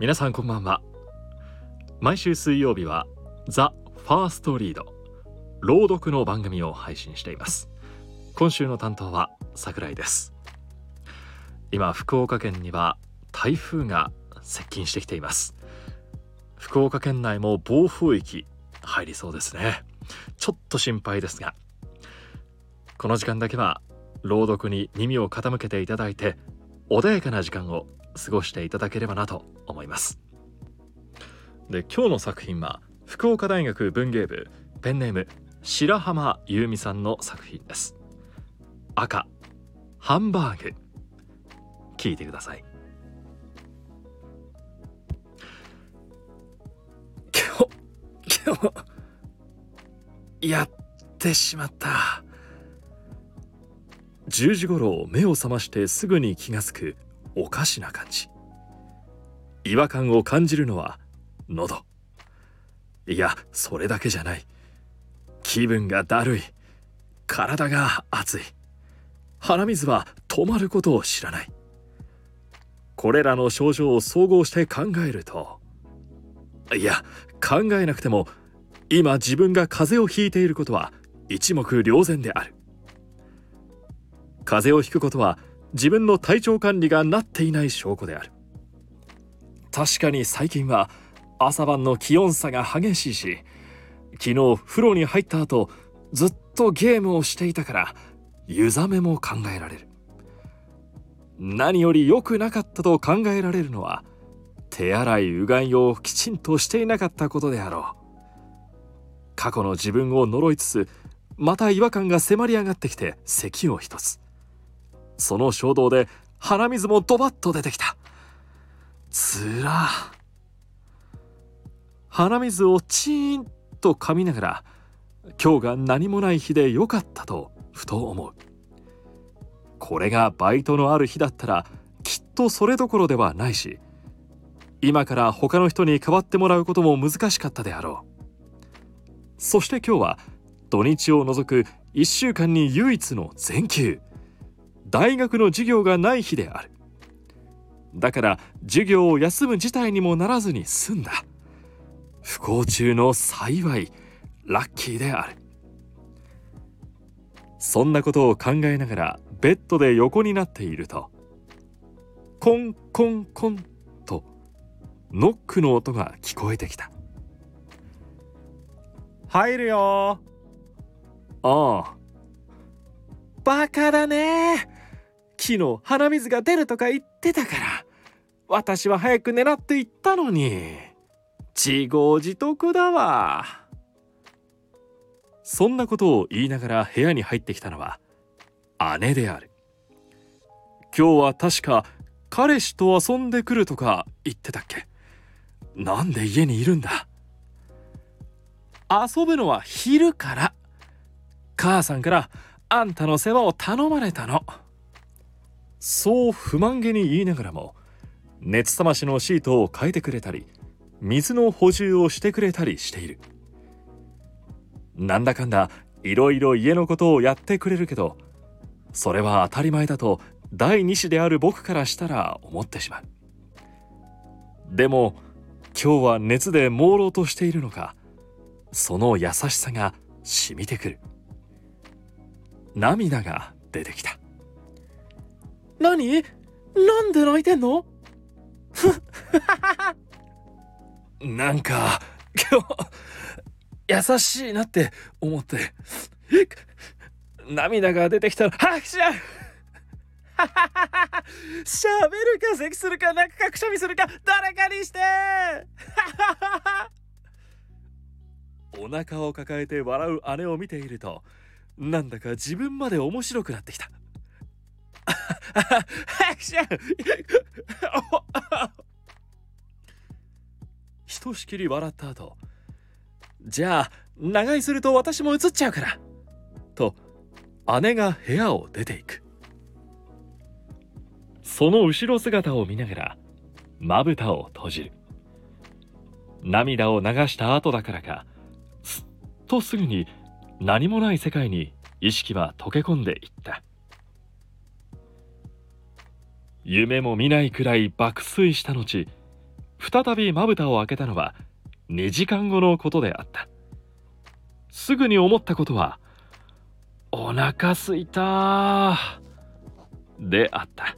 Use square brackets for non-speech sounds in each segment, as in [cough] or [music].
皆さんこんばんは。毎週水曜日はザ・ファーストリード朗読の番組を配信しています。今週の担当は桜井です。今福岡県には台風が接近してきています。福岡県内も暴風域入りそうですね。ちょっと心配ですがこの時間だけは朗読に耳を傾けていただいて穏やかな時間を過ごしていただければなと思います。で今日の作品は福岡大学文芸部ペンネーム白浜優美さんの作品です。赤ハンバーグ。聞いてください。今日今日やってしまった。10時頃目を覚ましてすぐに気がつくおかしな感じ。違和感を感じるのは喉。いやそれだけじゃない。気分がだるい。体が熱い。鼻水は止まることを知らない。これらの症状を総合して考えるといや考えなくても今自分が風邪をひいていることは一目瞭然である。風邪をひくことは自分の体調管理がなっていない証拠である。確かに最近は朝晩の気温差が激しいし昨日風呂に入った後ずっとゲームをしていたから湯冷めも考えられる。何より良くなかったと考えられるのは手洗いうがいをきちんとしていなかったことであろう。過去の自分を呪いつつまた違和感が迫り上がってきて咳を一つ。その衝動で鼻水もドバッと出てきた。つら。鼻水をチーンと噛みながら今日が何もない日でよかったとふと思う。これがバイトのある日だったらきっとそれどころではないし今から他の人に代わってもらうことも難しかったであろう。そして今日は土日を除く1週間に唯一の全休。大学の授業がない日である。だから授業を休む事態にもならずに済んだ。不幸中の幸いラッキーである。そんなことを考えながらベッドで横になっているとコンコンコンとノックの音が聞こえてきた。入るよ。ああ。バカだね昨日鼻水が出るとか言ってたから私は早く狙っていったのに。自業自得だわ。そんなことを言いながら部屋に入ってきたのは姉である。今日は確か彼氏と遊んでくるとか言ってたっけ。なんで家にいるんだ。遊ぶのは昼から。母さんからあんたの世話を頼まれたの。そう不満げに言いながらも熱冷ましのシートを変えてくれたり水の補充をしてくれたりしている。なんだかんだいろいろ家のことをやってくれるけどそれは当たり前だと第二子である僕からしたら思ってしまう。でも今日は熱で朦朧としているのかその優しさが染みてくる。涙が出てきた。何？なんで泣いてんの？[laughs] なんか今日優しいなって思って。涙が出てきたら拍手しゃべるか咳するか泣くかくしゃみするか誰かにして。お腹を抱えて笑う姉を見ているとなんだか自分まで面白くなってきた。[laughs] ひとしきり笑った後じゃあ長居すると私も映っちゃうからと姉が部屋を出ていく。その後ろ姿を見ながらまぶたを閉じる。涙を流した後だからかすっとすぐに何もない世界に意識は溶け込んでいった。夢も見ないくらい爆睡した後再びまぶたを開けたのは2時間後のことであった。すぐに思ったことはお腹すいたであった。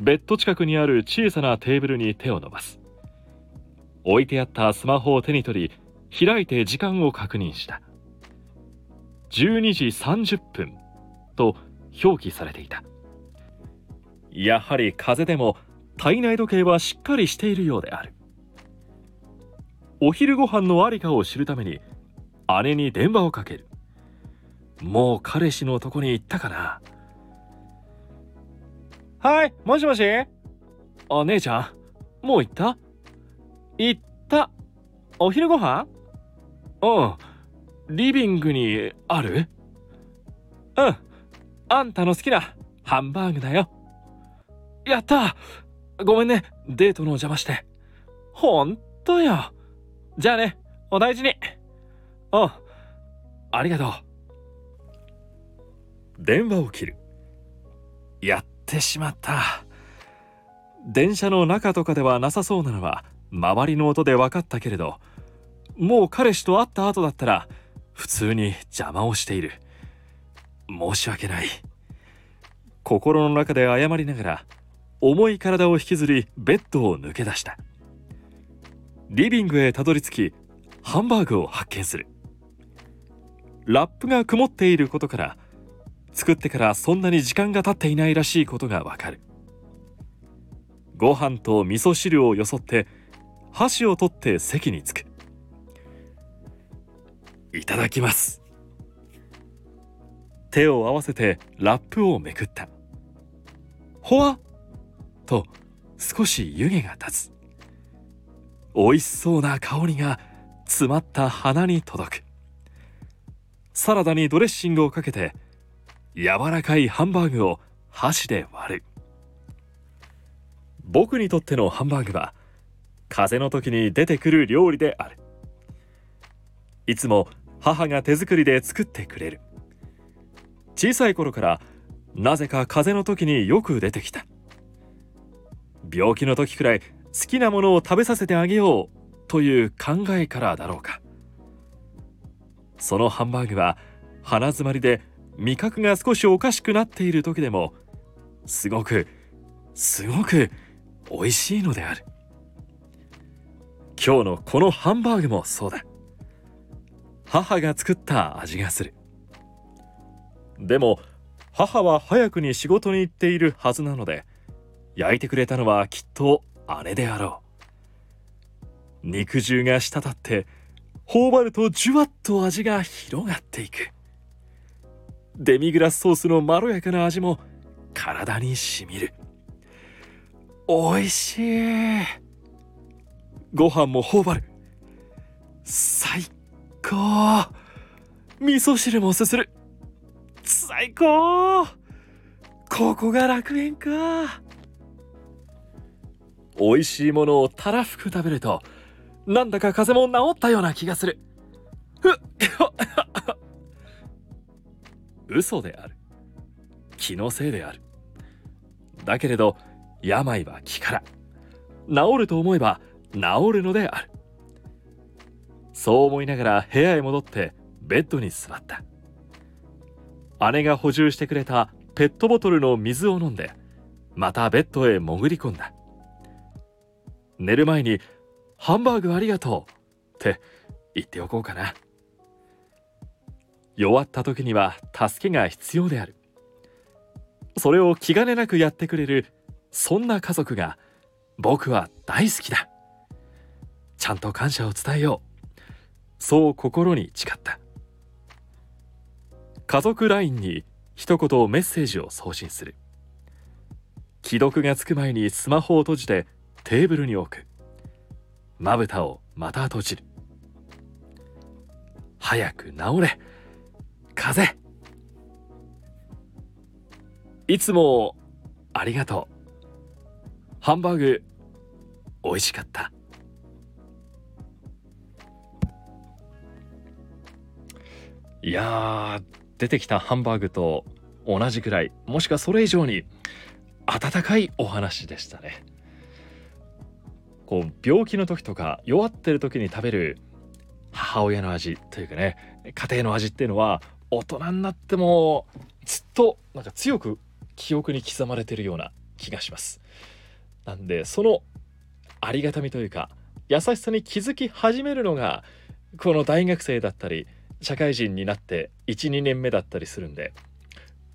ベッド近くにある小さなテーブルに手を伸ばす。置いてあったスマホを手に取り開いて時間を確認した。12時30分と表記されていた。やはり風邪でも体内時計はしっかりしているようである。お昼ご飯のありかを知るために姉に電話をかける。もう彼氏のとこに行ったかな。はいもしもし？あ姉ちゃんもう行った？行った。お昼ご飯？うん。リビングにある？うん。あんたの好きなハンバーグだよやった。ごめんね。デートのお邪魔して。ほんとよ。じゃあね。お大事に。う。んありがとう。電話を切る。やってしまった。電車の中とかではなさそうなのは周りの音で分かったけれどもう彼氏と会った後だったら普通に邪魔をしている。申し訳ない。心の中で謝りながら重い体を引きずりベッドを抜け出した。リビングへたどり着きハンバーグを発見する。ラップが曇っていることから作ってからそんなに時間が経っていないらしいことがわかる。ご飯と味噌汁をよそって箸を取って席に着く。いただきます。手を合わせてラップをめくった。ほわと少し湯気が立つ。美味しそうな香りが詰まった鼻に届く。サラダにドレッシングをかけて柔らかいハンバーグを箸で割る。僕にとってのハンバーグは風邪の時に出てくる料理である。いつも母が手作りで作ってくれる。小さい頃からなぜか風邪の時によく出てきた。病気の時くらい好きなものを食べさせてあげようという考えからだろうか。そのハンバーグは鼻づまりで味覚が少しおかしくなっている時でもすごくすごく美味しいのである。今日のこのハンバーグもそうだ。母が作った味がする。でも母は早くに仕事に行っているはずなので焼いてくれたのはきっと姉であろう。肉汁が滴って頬張るとじゅわっと味が広がっていく。デミグラスソースのまろやかな味も体にしみる。おいしい。ご飯も頬張る。最高。味噌汁もすする。最高。ここが楽園か。美味しいものをたらふく食べるとなんだか風も治ったような気がする。ふっ [laughs] 嘘である。気のせいである。だけれど病は気から。治ると思えば治るのである。そう思いながら部屋へ戻ってベッドに座った。姉が補充してくれたペットボトルの水を飲んでまたベッドへ潜り込んだ。寝る前に「ハンバーグありがとう」って言っておこうかな。弱った時には助けが必要である。それを気兼ねなくやってくれるそんな家族が僕は大好きだ。ちゃんと感謝を伝えよう。そう心に誓った。家族 LINE に一言メッセージを送信する。既読がつく前にスマホを閉じてテーブルに置く。まぶたをまた閉じる。早く治れ。風。いつもありがとう。ハンバーグ。美味しかった。いや出てきたハンバーグと同じくらい。もしくはそれ以上に温かいお話でしたね。こう病気の時とか弱ってる時に食べる母親の味というかね家庭の味っていうのは大人になってもずっとなんか強く記憶に刻まれてるような気がします。なんでそのありがたみというか優しさに気づき始めるのがこの大学生だったり社会人になって12年目だったりするんで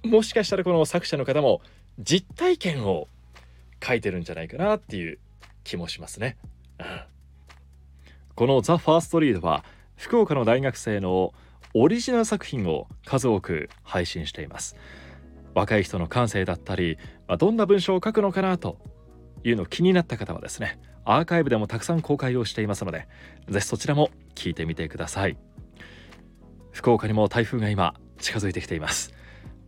もしかしたらこの作者の方も実体験を書いてるんじゃないかなっていう気もしますね。うん、この「ザ・ファーストリードは福岡の大学生のオリジナル作品を数多く配信しています。若い人の感性だったり、まあ、どんな文章を書くのかなというの気になった方はですねアーカイブでもたくさん公開をしていますのでぜひそちらも聞いてみてください。福岡にも台風が今近づいてきています。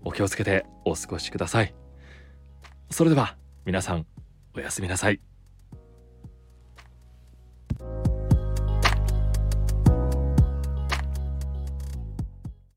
お気をつけてお過ごしください。それでは皆さんおやすみなさい。